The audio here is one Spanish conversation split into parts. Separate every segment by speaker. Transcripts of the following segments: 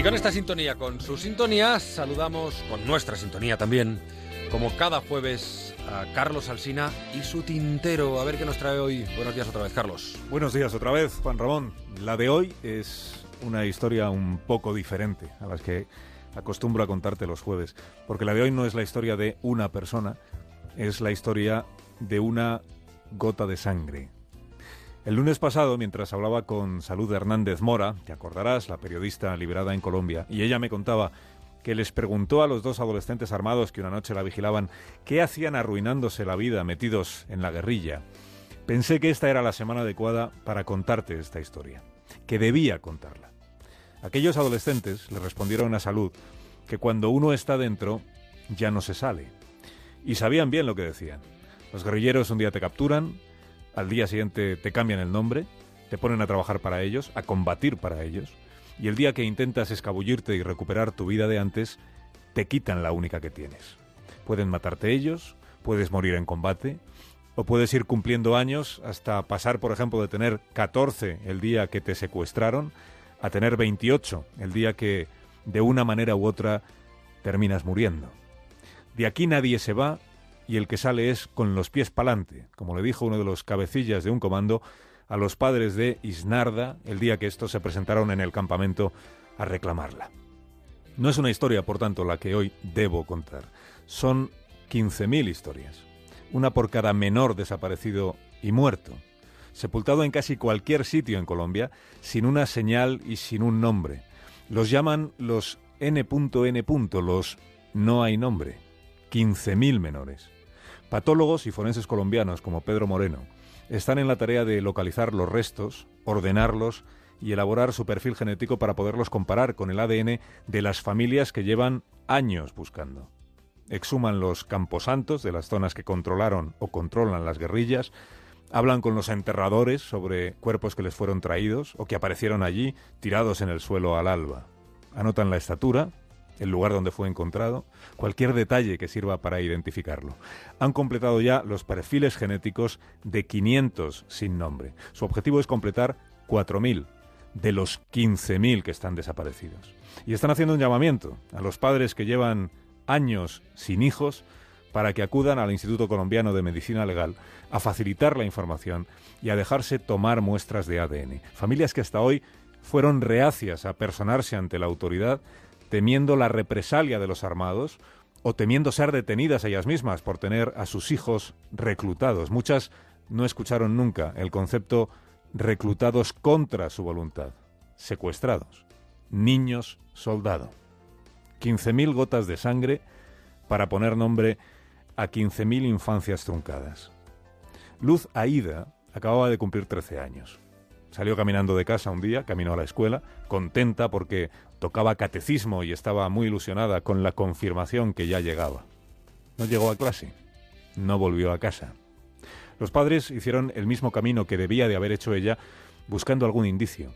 Speaker 1: Y con esta sintonía, con su sintonía, saludamos con nuestra sintonía también, como cada jueves, a Carlos Alsina y su tintero. A ver qué nos trae hoy. Buenos días otra vez, Carlos.
Speaker 2: Buenos días otra vez, Juan Ramón. La de hoy es una historia un poco diferente a las que acostumbro a contarte los jueves, porque la de hoy no es la historia de una persona, es la historia de una gota de sangre. El lunes pasado, mientras hablaba con Salud Hernández Mora, te acordarás, la periodista liberada en Colombia, y ella me contaba que les preguntó a los dos adolescentes armados que una noche la vigilaban qué hacían arruinándose la vida metidos en la guerrilla. Pensé que esta era la semana adecuada para contarte esta historia, que debía contarla. Aquellos adolescentes le respondieron a Salud que cuando uno está dentro ya no se sale. Y sabían bien lo que decían. Los guerrilleros un día te capturan, al día siguiente te cambian el nombre, te ponen a trabajar para ellos, a combatir para ellos, y el día que intentas escabullirte y recuperar tu vida de antes, te quitan la única que tienes. Pueden matarte ellos, puedes morir en combate, o puedes ir cumpliendo años hasta pasar, por ejemplo, de tener 14 el día que te secuestraron a tener 28 el día que, de una manera u otra, terminas muriendo. De aquí nadie se va y el que sale es con los pies pa'lante, como le dijo uno de los cabecillas de un comando a los padres de Isnarda el día que estos se presentaron en el campamento a reclamarla. No es una historia, por tanto, la que hoy debo contar. Son 15.000 historias, una por cada menor desaparecido y muerto, sepultado en casi cualquier sitio en Colombia, sin una señal y sin un nombre. Los llaman los N.N. los no hay nombre. 15.000 menores. Patólogos y forenses colombianos como Pedro Moreno están en la tarea de localizar los restos, ordenarlos y elaborar su perfil genético para poderlos comparar con el ADN de las familias que llevan años buscando. Exhuman los camposantos de las zonas que controlaron o controlan las guerrillas, Hablan con los enterradores sobre cuerpos que les fueron traídos o que aparecieron allí tirados en el suelo al alba. Anotan la estatura, el lugar donde fue encontrado, cualquier detalle que sirva para identificarlo. Han completado ya los perfiles genéticos de 500 sin nombre. Su objetivo es completar 4.000 de los 15.000 que están desaparecidos. Y están haciendo un llamamiento a los padres que llevan años sin hijos para que acudan al Instituto Colombiano de Medicina Legal a facilitar la información y a dejarse tomar muestras de ADN. Familias que hasta hoy fueron reacias a personarse ante la autoridad temiendo la represalia de los armados o temiendo ser detenidas ellas mismas por tener a sus hijos reclutados. Muchas no escucharon nunca el concepto reclutados contra su voluntad, secuestrados, niños soldado. 15.000 gotas de sangre para poner nombre a 15.000 infancias truncadas. Luz Aida acababa de cumplir 13 años. Salió caminando de casa un día, caminó a la escuela, contenta porque tocaba catecismo y estaba muy ilusionada con la confirmación que ya llegaba. No llegó a clase, no volvió a casa. Los padres hicieron el mismo camino que debía de haber hecho ella, buscando algún indicio,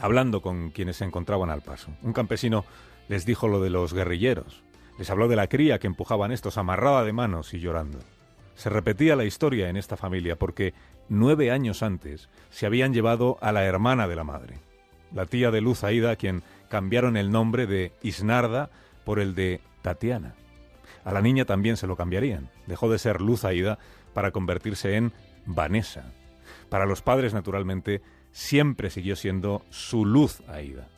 Speaker 2: hablando con quienes se encontraban al paso. Un campesino les dijo lo de los guerrilleros, les habló de la cría que empujaban estos amarrada de manos y llorando. Se repetía la historia en esta familia porque nueve años antes se habían llevado a la hermana de la madre, la tía de Luz Aida, a quien cambiaron el nombre de Isnarda por el de Tatiana. A la niña también se lo cambiarían. Dejó de ser Luz Aida para convertirse en Vanessa. Para los padres, naturalmente, siempre siguió siendo su Luz Aida.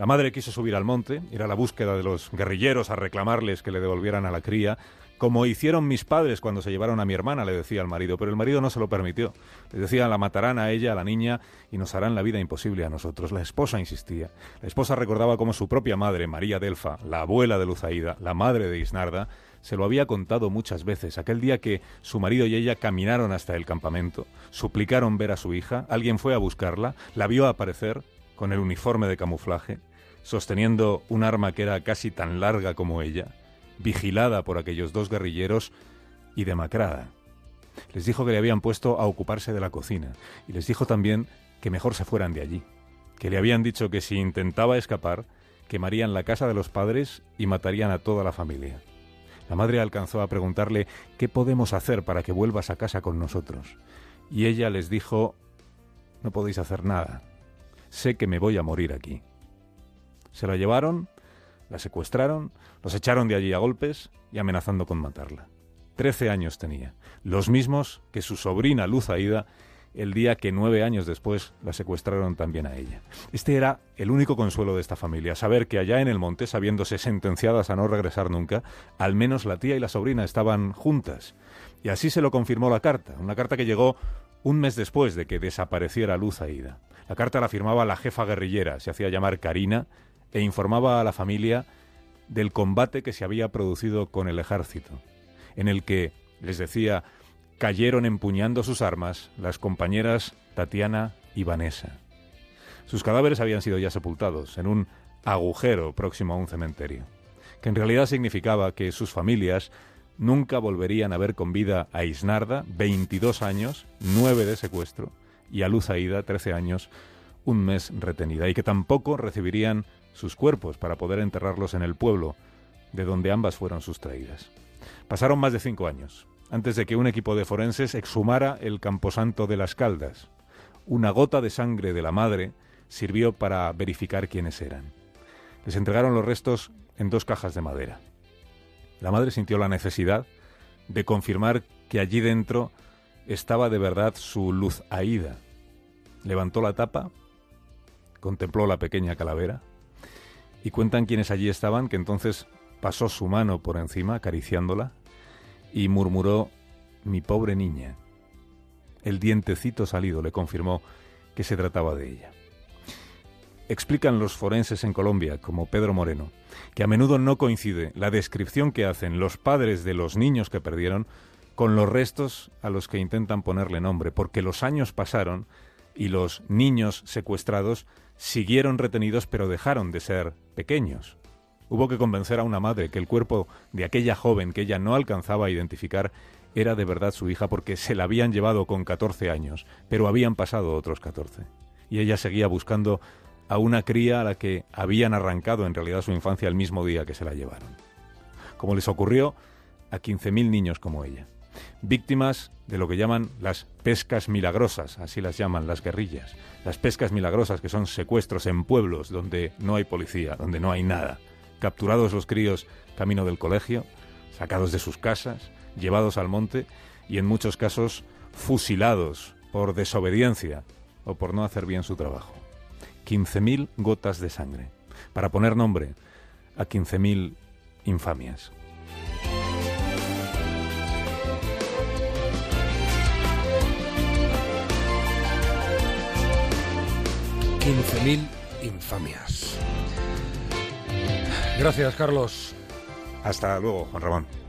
Speaker 2: La madre quiso subir al monte, ir a la búsqueda de los guerrilleros a reclamarles que le devolvieran a la cría, como hicieron mis padres cuando se llevaron a mi hermana, le decía al marido, pero el marido no se lo permitió. Le decía, la matarán a ella, a la niña, y nos harán la vida imposible a nosotros. La esposa insistía. La esposa recordaba cómo su propia madre, María Delfa, la abuela de Luzaída, la madre de Isnarda, se lo había contado muchas veces. Aquel día que su marido y ella caminaron hasta el campamento, suplicaron ver a su hija, alguien fue a buscarla, la vio aparecer con el uniforme de camuflaje, sosteniendo un arma que era casi tan larga como ella, vigilada por aquellos dos guerrilleros y demacrada. Les dijo que le habían puesto a ocuparse de la cocina y les dijo también que mejor se fueran de allí, que le habían dicho que si intentaba escapar, quemarían la casa de los padres y matarían a toda la familia. La madre alcanzó a preguntarle ¿qué podemos hacer para que vuelvas a casa con nosotros? Y ella les dijo no podéis hacer nada. Sé que me voy a morir aquí. Se la llevaron, la secuestraron, los echaron de allí a golpes y amenazando con matarla. Trece años tenía, los mismos que su sobrina Luz Aida el día que nueve años después la secuestraron también a ella. Este era el único consuelo de esta familia, saber que allá en el monte, sabiéndose sentenciadas a no regresar nunca, al menos la tía y la sobrina estaban juntas. Y así se lo confirmó la carta, una carta que llegó un mes después de que desapareciera Luz Aida. La carta la firmaba la jefa guerrillera, se hacía llamar Karina, e informaba a la familia del combate que se había producido con el ejército, en el que, les decía, cayeron empuñando sus armas las compañeras Tatiana y Vanessa. Sus cadáveres habían sido ya sepultados en un agujero próximo a un cementerio, que en realidad significaba que sus familias nunca volverían a ver con vida a Isnarda, 22 años, 9 de secuestro, y a Luz Aida, 13 años, un mes retenida, y que tampoco recibirían sus cuerpos para poder enterrarlos en el pueblo de donde ambas fueron sustraídas. Pasaron más de cinco años antes de que un equipo de forenses exhumara el camposanto de las Caldas. Una gota de sangre de la madre sirvió para verificar quiénes eran. Les entregaron los restos en dos cajas de madera. La madre sintió la necesidad de confirmar que allí dentro estaba de verdad su luz aída. Levantó la tapa, contempló la pequeña calavera y cuentan quienes allí estaban que entonces pasó su mano por encima acariciándola y murmuró mi pobre niña. El dientecito salido le confirmó que se trataba de ella. Explican los forenses en Colombia, como Pedro Moreno, que a menudo no coincide la descripción que hacen los padres de los niños que perdieron con los restos a los que intentan ponerle nombre, porque los años pasaron y los niños secuestrados siguieron retenidos pero dejaron de ser pequeños. Hubo que convencer a una madre que el cuerpo de aquella joven que ella no alcanzaba a identificar era de verdad su hija porque se la habían llevado con 14 años, pero habían pasado otros 14. Y ella seguía buscando a una cría a la que habían arrancado en realidad su infancia el mismo día que se la llevaron. Como les ocurrió a 15.000 niños como ella, víctimas de lo que llaman las pescas milagrosas, así las llaman las guerrillas. Las pescas milagrosas que son secuestros en pueblos donde no hay policía, donde no hay nada capturados los críos camino del colegio, sacados de sus casas, llevados al monte y en muchos casos fusilados por desobediencia o por no hacer bien su trabajo. 15.000 gotas de sangre para poner nombre a 15.000 infamias.
Speaker 1: ...15.000 infamias. Gracias, Carlos.
Speaker 2: Hasta luego, Juan Ramón.